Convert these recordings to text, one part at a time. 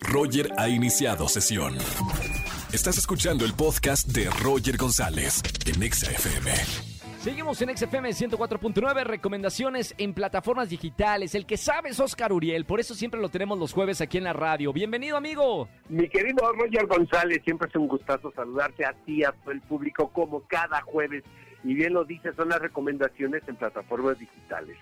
Roger ha iniciado sesión. Estás escuchando el podcast de Roger González en Exa FM. Seguimos en XFM 104.9, recomendaciones en plataformas digitales. El que sabe es Oscar Uriel, por eso siempre lo tenemos los jueves aquí en la radio. Bienvenido, amigo. Mi querido Roger González, siempre es un gustazo saludarte a ti, a todo el público, como cada jueves. Y bien lo dices, son las recomendaciones en plataformas digitales.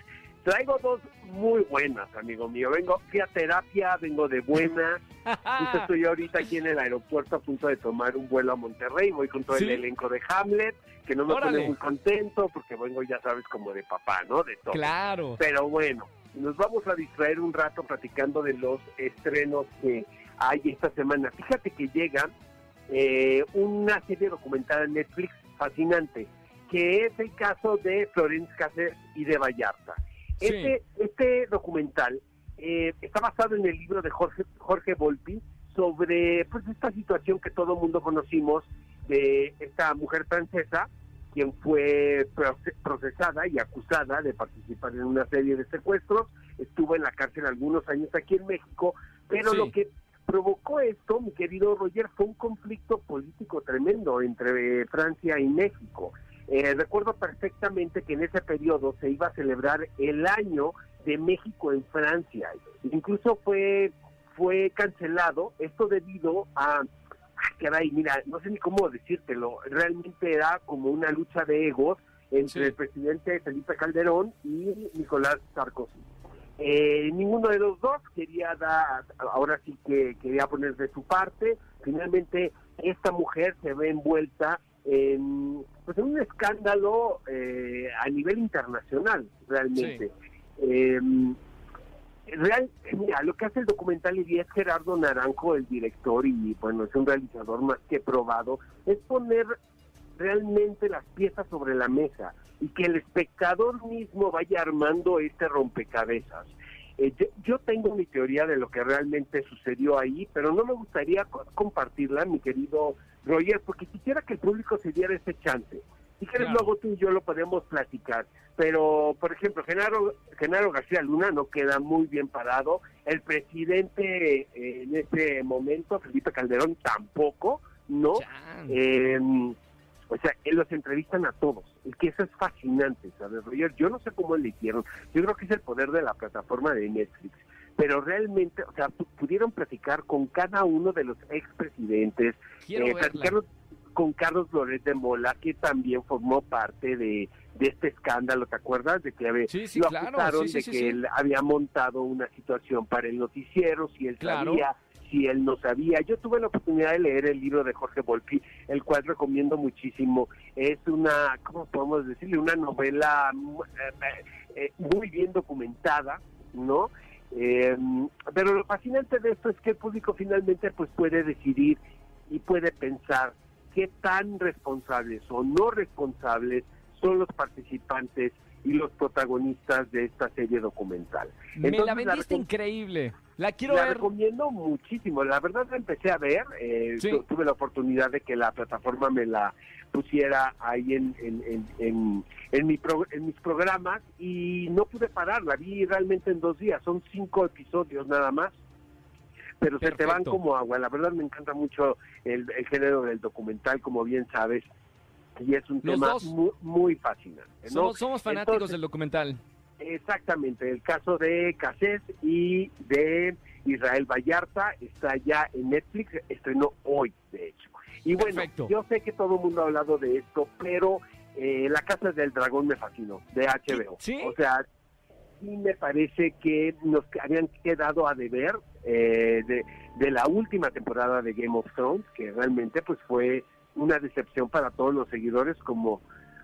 Traigo dos muy buenas, amigo mío. Vengo, fui a terapia, vengo de buenas. Justo estoy ahorita aquí en el aeropuerto a punto de tomar un vuelo a Monterrey. Voy con todo ¿Sí? el elenco de Hamlet, que no me Órale. pone muy contento porque vengo, ya sabes, como de papá, ¿no? De todo. Claro. Pero bueno, nos vamos a distraer un rato platicando de los estrenos que hay esta semana. Fíjate que llega eh, una serie documental en Netflix fascinante, que es el caso de Florence Cáceres y de Vallarta. Sí. Este, este documental eh, está basado en el libro de Jorge, Jorge Volpi sobre pues esta situación que todo mundo conocimos de esta mujer francesa quien fue proce- procesada y acusada de participar en una serie de secuestros, estuvo en la cárcel algunos años aquí en México, pero Sí. lo que provocó esto, mi querido Roger, fue un conflicto político tremendo entre Francia y México. Eh, recuerdo perfectamente que en ese periodo se iba a celebrar el año de México en Francia. Incluso fue fue cancelado esto debido a caray, mira, no sé ni cómo decírtelo, realmente era como una lucha de egos entre Sí. el presidente Felipe Calderón y Nicolás Sarkozy. Eh, ninguno de los dos quería dar, ahora sí que quería poner de su parte. Finalmente, esta mujer se ve envuelta en, pues, en un escándalo eh, a nivel internacional, realmente. Eh, real, mira, lo que hace el documental y es Gerardo Naranjo, el director, y bueno, es un realizador más que probado, es poner realmente las piezas sobre la mesa y que el espectador mismo vaya armando este rompecabezas. Eh, yo, yo tengo mi teoría de lo que realmente sucedió ahí, pero no me gustaría co- compartirla, mi querido Roger, porque quisiera que el público se diera ese chance. Si quieres, Claro. luego tú y yo lo podemos platicar. Pero, por ejemplo, Genaro, Genaro García Luna no queda muy bien parado. El presidente eh, en este momento, Felipe Calderón, tampoco, ¿no? Eh, o sea, eh, los entrevistan a todos, que eso es fascinante, ¿sabes, Roger? Yo no sé cómo le hicieron, yo creo que es el poder de la plataforma de Netflix, pero realmente, o sea, pu- pudieron platicar con cada uno de los expresidentes, eh, platicaron con Carlos Loret de Mola, que también formó parte de, de este escándalo, ¿te acuerdas? De que había- Sí, sí, lo claro, acusaron sí, de que él había montado una situación para el noticiero, si él Claro. sabía, si él no sabía. Yo tuve la oportunidad de leer el libro de Jorge Volpi, el cual recomiendo muchísimo. Es una, ¿cómo podemos decirle? Una novela mu- eh, eh, muy bien documentada, ¿no? Eh, pero lo fascinante de esto es que el público finalmente pues puede decidir y puede pensar qué tan responsables o no responsables son los participantes y los protagonistas de esta serie documental. Me la Entonces, la vendiste increíble. La quiero la ver. recomiendo muchísimo. La verdad la empecé a ver. eh, Sí. Tuve la oportunidad de que la plataforma me la pusiera ahí en, en, en, en, mi pro- en mis programas y no pude parar. La vi realmente en dos días. Son cinco episodios nada más. Pero se te van como agua. La verdad me encanta mucho el, el género del documental, como bien sabes. Y es un Los tema muy, muy fascinante. ¿no? Somos, somos fanáticos Entonces, del documental. Exactamente, el caso de Cassés y de Israel Vallarta está ya en Netflix, estrenó hoy, de hecho. Y bueno, Perfecto. yo sé que todo el mundo ha hablado de esto, pero eh, La Casa del Dragón me fascinó, de HBO. ¿Sí? O sea, sí me parece que nos habían quedado a deber eh, de, de la última temporada de Game of Thrones, que realmente pues fue una decepción para todos los seguidores como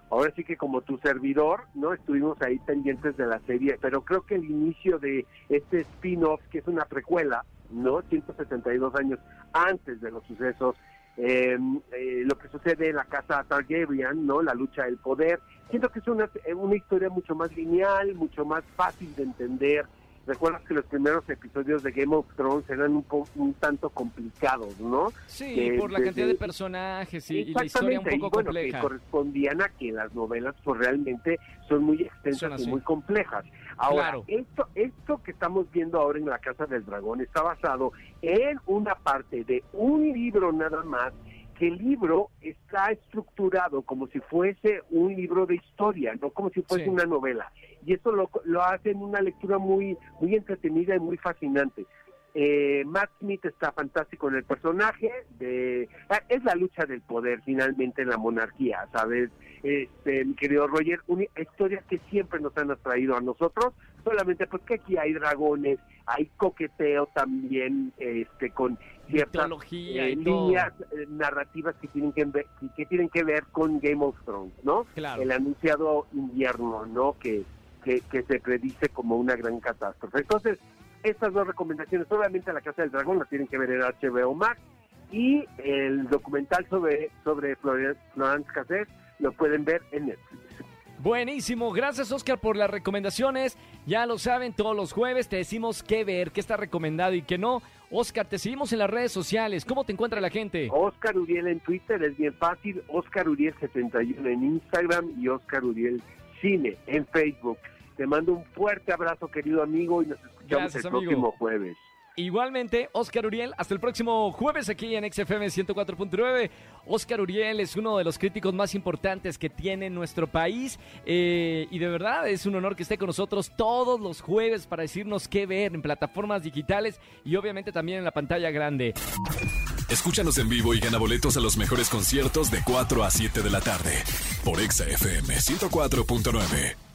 ahora sí que como tu servidor, ¿no? Estuvimos ahí pendientes de la serie, pero creo que el inicio de este spin-off, que es una precuela, ¿no? 172 años antes de los sucesos, eh, eh, lo que sucede en la casa Targaryen, ¿no? La lucha del poder. Siento que es una, una historia mucho más lineal, mucho más fácil de entender recuerdas que los primeros episodios de Game of Thrones eran un, po- un tanto complicados, ¿no? Sí, por la cantidad de personajes y, y la historia un Exactamente, poco y bueno, compleja. que correspondían a que las novelas pues realmente son muy extensas y muy complejas. Ahora, Claro. esto, esto que estamos viendo ahora en la Casa del Dragón está basado en una parte de un libro nada más, que el libro está estructurado como si fuese un libro de historia, no como si fuese Sí. una novela. Y eso lo, lo hace en una lectura muy, muy entretenida y muy fascinante. Eh, Matt Smith está fantástico en el personaje, de, ah, es la lucha del poder finalmente en la monarquía, ¿sabes? Este, mi querido Roger, una historias que siempre nos han atraído a nosotros, solamente porque aquí hay dragones, hay coqueteo también este, con ciertas eh, líneas eh, narrativas que tienen que, ver, que- tienen que ver con Game of Thrones, ¿no? Claro. El anunciado invierno, ¿no? Que, que, que se predice como una gran catástrofe. Entonces, estas dos recomendaciones, obviamente La Casa del Dragón la tienen que ver en HBO Max y el documental sobre, sobre Florence, Florence Cassés lo pueden ver en Netflix. Buenísimo, gracias Oscar por las recomendaciones. Ya lo saben, todos los jueves te decimos qué ver, qué está recomendado y qué no. Oscar, te seguimos en las redes sociales. ¿Cómo te encuentra la gente? Oscar Uriel en Twitter es bien fácil, Oscar Uriel 71 en Instagram y Oscar Uriel Cine en Facebook. Te mando un fuerte abrazo, querido amigo, y nos escuchamos Gracias, el amigo. próximo jueves. Igualmente, Oscar Uriel, hasta el próximo jueves aquí en XFM 104.9. Oscar Uriel es uno de los críticos más importantes que tiene nuestro país eh, y de verdad es un honor que esté con nosotros todos los jueves para decirnos qué ver en plataformas digitales y obviamente también en la pantalla grande. Escúchanos en vivo y gana boletos a los mejores conciertos de 4 a 7 de la tarde por Exa FM 104.9.